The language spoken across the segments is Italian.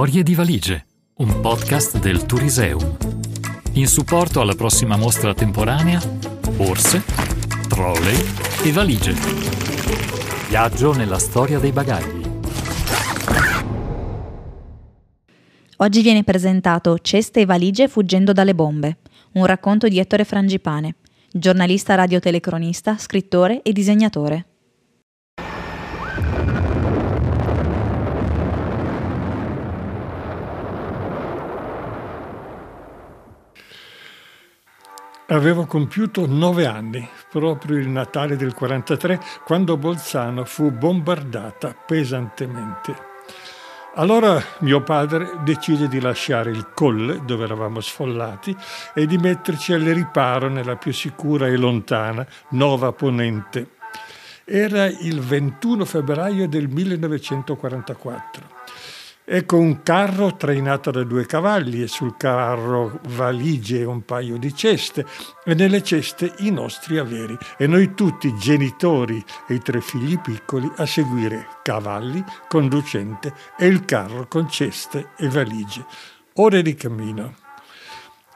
Storie di valigie, un podcast del Turiseum. In supporto alla prossima mostra temporanea, borse, trolley e valigie. Viaggio nella storia dei bagagli. Oggi viene presentato Ceste e valigie fuggendo dalle bombe, un racconto di Ettore Frangipane, giornalista radiotelecronista, scrittore e disegnatore. Avevo compiuto nove anni, proprio il Natale del 43, quando Bolzano fu bombardata pesantemente. Allora mio padre decise di lasciare il colle, dove eravamo sfollati, e di metterci al riparo nella più sicura e lontana Nova Ponente. Era il 21 febbraio del 1944. Ecco un carro trainato da due cavalli e sul carro valigie e un paio di ceste e nelle ceste i nostri averi e noi tutti, genitori e i tre figli piccoli, a seguire cavalli, conducente e il carro con ceste e valigie. Ore di cammino.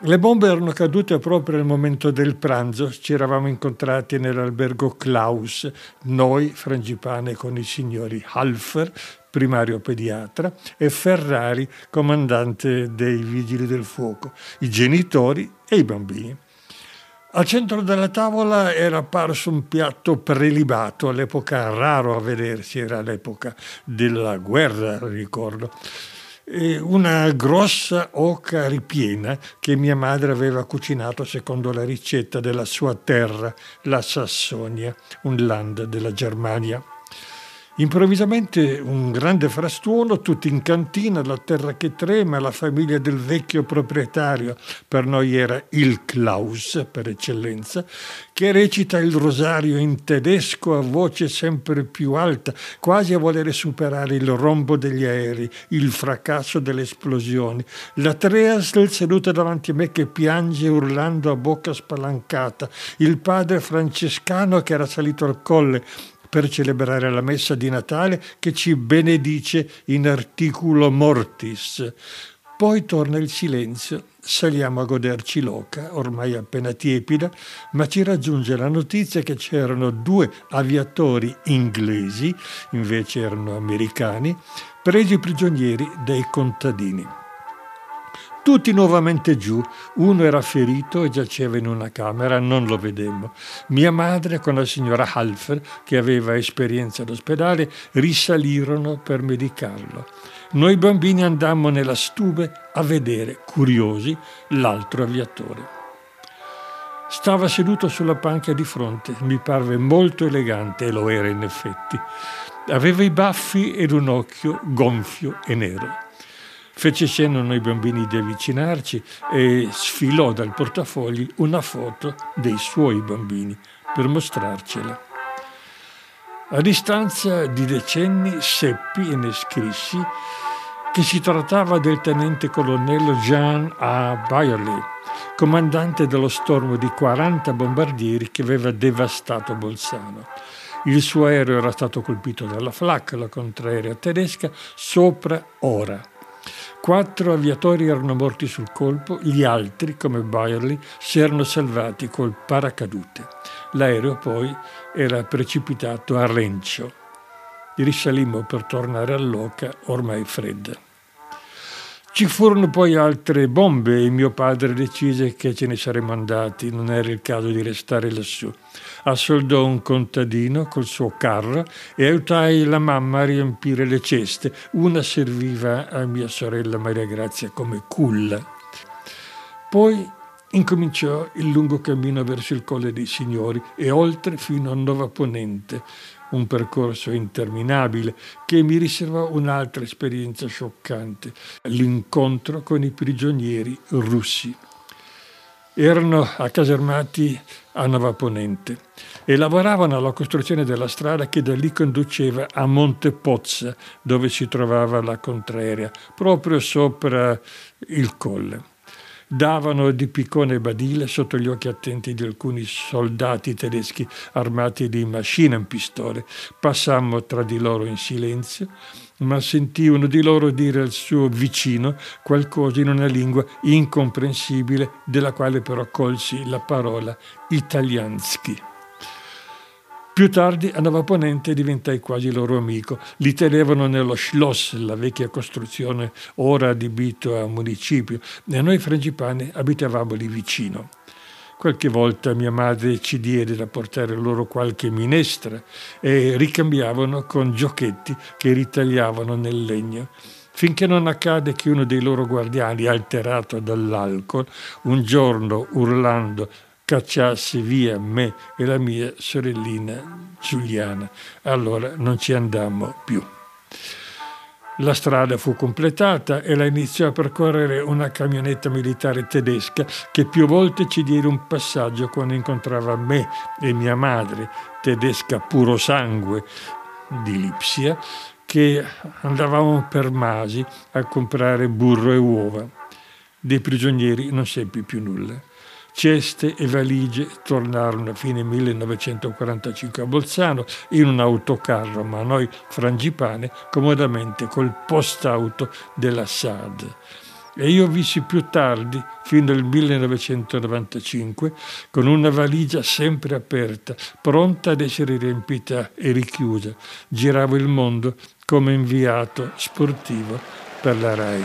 Le bombe erano cadute proprio nel momento del pranzo. Ci eravamo incontrati nell'albergo Klaus, noi, Frangipane, con i signori Halfer, primario pediatra, e Ferrari, comandante dei vigili del fuoco, i genitori e i bambini. Al centro della tavola era apparso un piatto prelibato, all'epoca raro a vedersi, era l'epoca della guerra, ricordo una grossa oca ripiena che mia madre aveva cucinato secondo la ricetta della sua terra, la Sassonia, un land della Germania. Improvvisamente un grande frastuono, tutti in cantina, la terra che trema, la famiglia del vecchio proprietario, per noi era il Klaus per eccellenza, che recita il rosario in tedesco a voce sempre più alta, quasi a volere superare il rombo degli aerei, il fracasso delle esplosioni. La Treasl seduta davanti a me che piange urlando a bocca spalancata, il padre francescano che era salito al colle, per celebrare la messa di Natale che ci benedice in articulo mortis. Poi torna il silenzio, saliamo a goderci l'oca, ormai appena tiepida, ma ci raggiunge la notizia che c'erano due aviatori inglesi, invece erano americani, presi prigionieri dai contadini tutti nuovamente giù. Uno era ferito e giaceva in una camera, non lo vedemmo. Mia madre con la signora Halfer, che aveva esperienza all'ospedale, risalirono per medicarlo. Noi bambini andammo nella stube a vedere, curiosi, l'altro aviatore. Stava seduto sulla panca di fronte, mi parve molto elegante e lo era in effetti. Aveva i baffi ed un occhio gonfio e nero. Fece cenno a noi bambini di avvicinarci e sfilò dal portafogli una foto dei suoi bambini per mostrarcela. A distanza di decenni seppi e ne scrissi che si trattava del tenente colonnello Jean A. Byerley, comandante dello stormo di 40 bombardieri che aveva devastato Bolzano. Il suo aereo era stato colpito dalla flak, la contraerea tedesca, sopra Ora Quattro aviatori erano morti sul colpo, gli altri, come Byerly, si erano salvati col paracadute. L'aereo poi era precipitato a Rencio. Risalimmo per tornare all'oca, ormai fredda. Ci furono poi altre bombe e mio padre decise che ce ne saremmo andati, non era il caso di restare lassù. Assoldò un contadino col suo carro e aiutai la mamma a riempire le ceste. Una serviva a mia sorella Maria Grazia come culla. Poi incominciò il lungo cammino verso il Colle dei Signori e oltre fino a Nova Ponente, un percorso interminabile che mi riservò un'altra esperienza scioccante, l'incontro con i prigionieri russi. Erano accasermati a Nova Ponente e lavoravano alla costruzione della strada che da lì conduceva a Monte Pozza, dove si trovava la contraerea, proprio sopra il colle davano di piccone badile sotto gli occhi attenti di alcuni soldati tedeschi armati di machine pistole. Passammo tra di loro in silenzio ma sentì uno di loro dire al suo vicino qualcosa in una lingua incomprensibile, della quale però colsi la parola italiansky. Più tardi a Nova Ponente diventai quasi loro amico. Li tenevano nello Schloss, la vecchia costruzione ora adibito a municipio, e noi frangipani abitavamo lì vicino. Qualche volta mia madre ci diede da portare loro qualche minestra e ricambiavano con giochetti che ritagliavano nel legno finché non accade che uno dei loro guardiani, alterato dall'alcol, un giorno urlando cacciasse via me e la mia sorellina Giuliana. Allora non ci andammo più. La strada fu completata e la iniziò a percorrere una camionetta militare tedesca che più volte ci diede un passaggio quando incontrava me e mia madre, tedesca puro sangue di Lipsia, che andavamo per Masi a comprare burro e uova. Dei prigionieri non seppi più nulla. Ceste e valigie tornarono a fine 1945 a Bolzano in un autocarro, ma noi frangipane comodamente col post-auto della SAD. E io vissi più tardi, fino al 1995, con una valigia sempre aperta, pronta ad essere riempita e richiusa. Giravo il mondo come inviato sportivo per la RAI.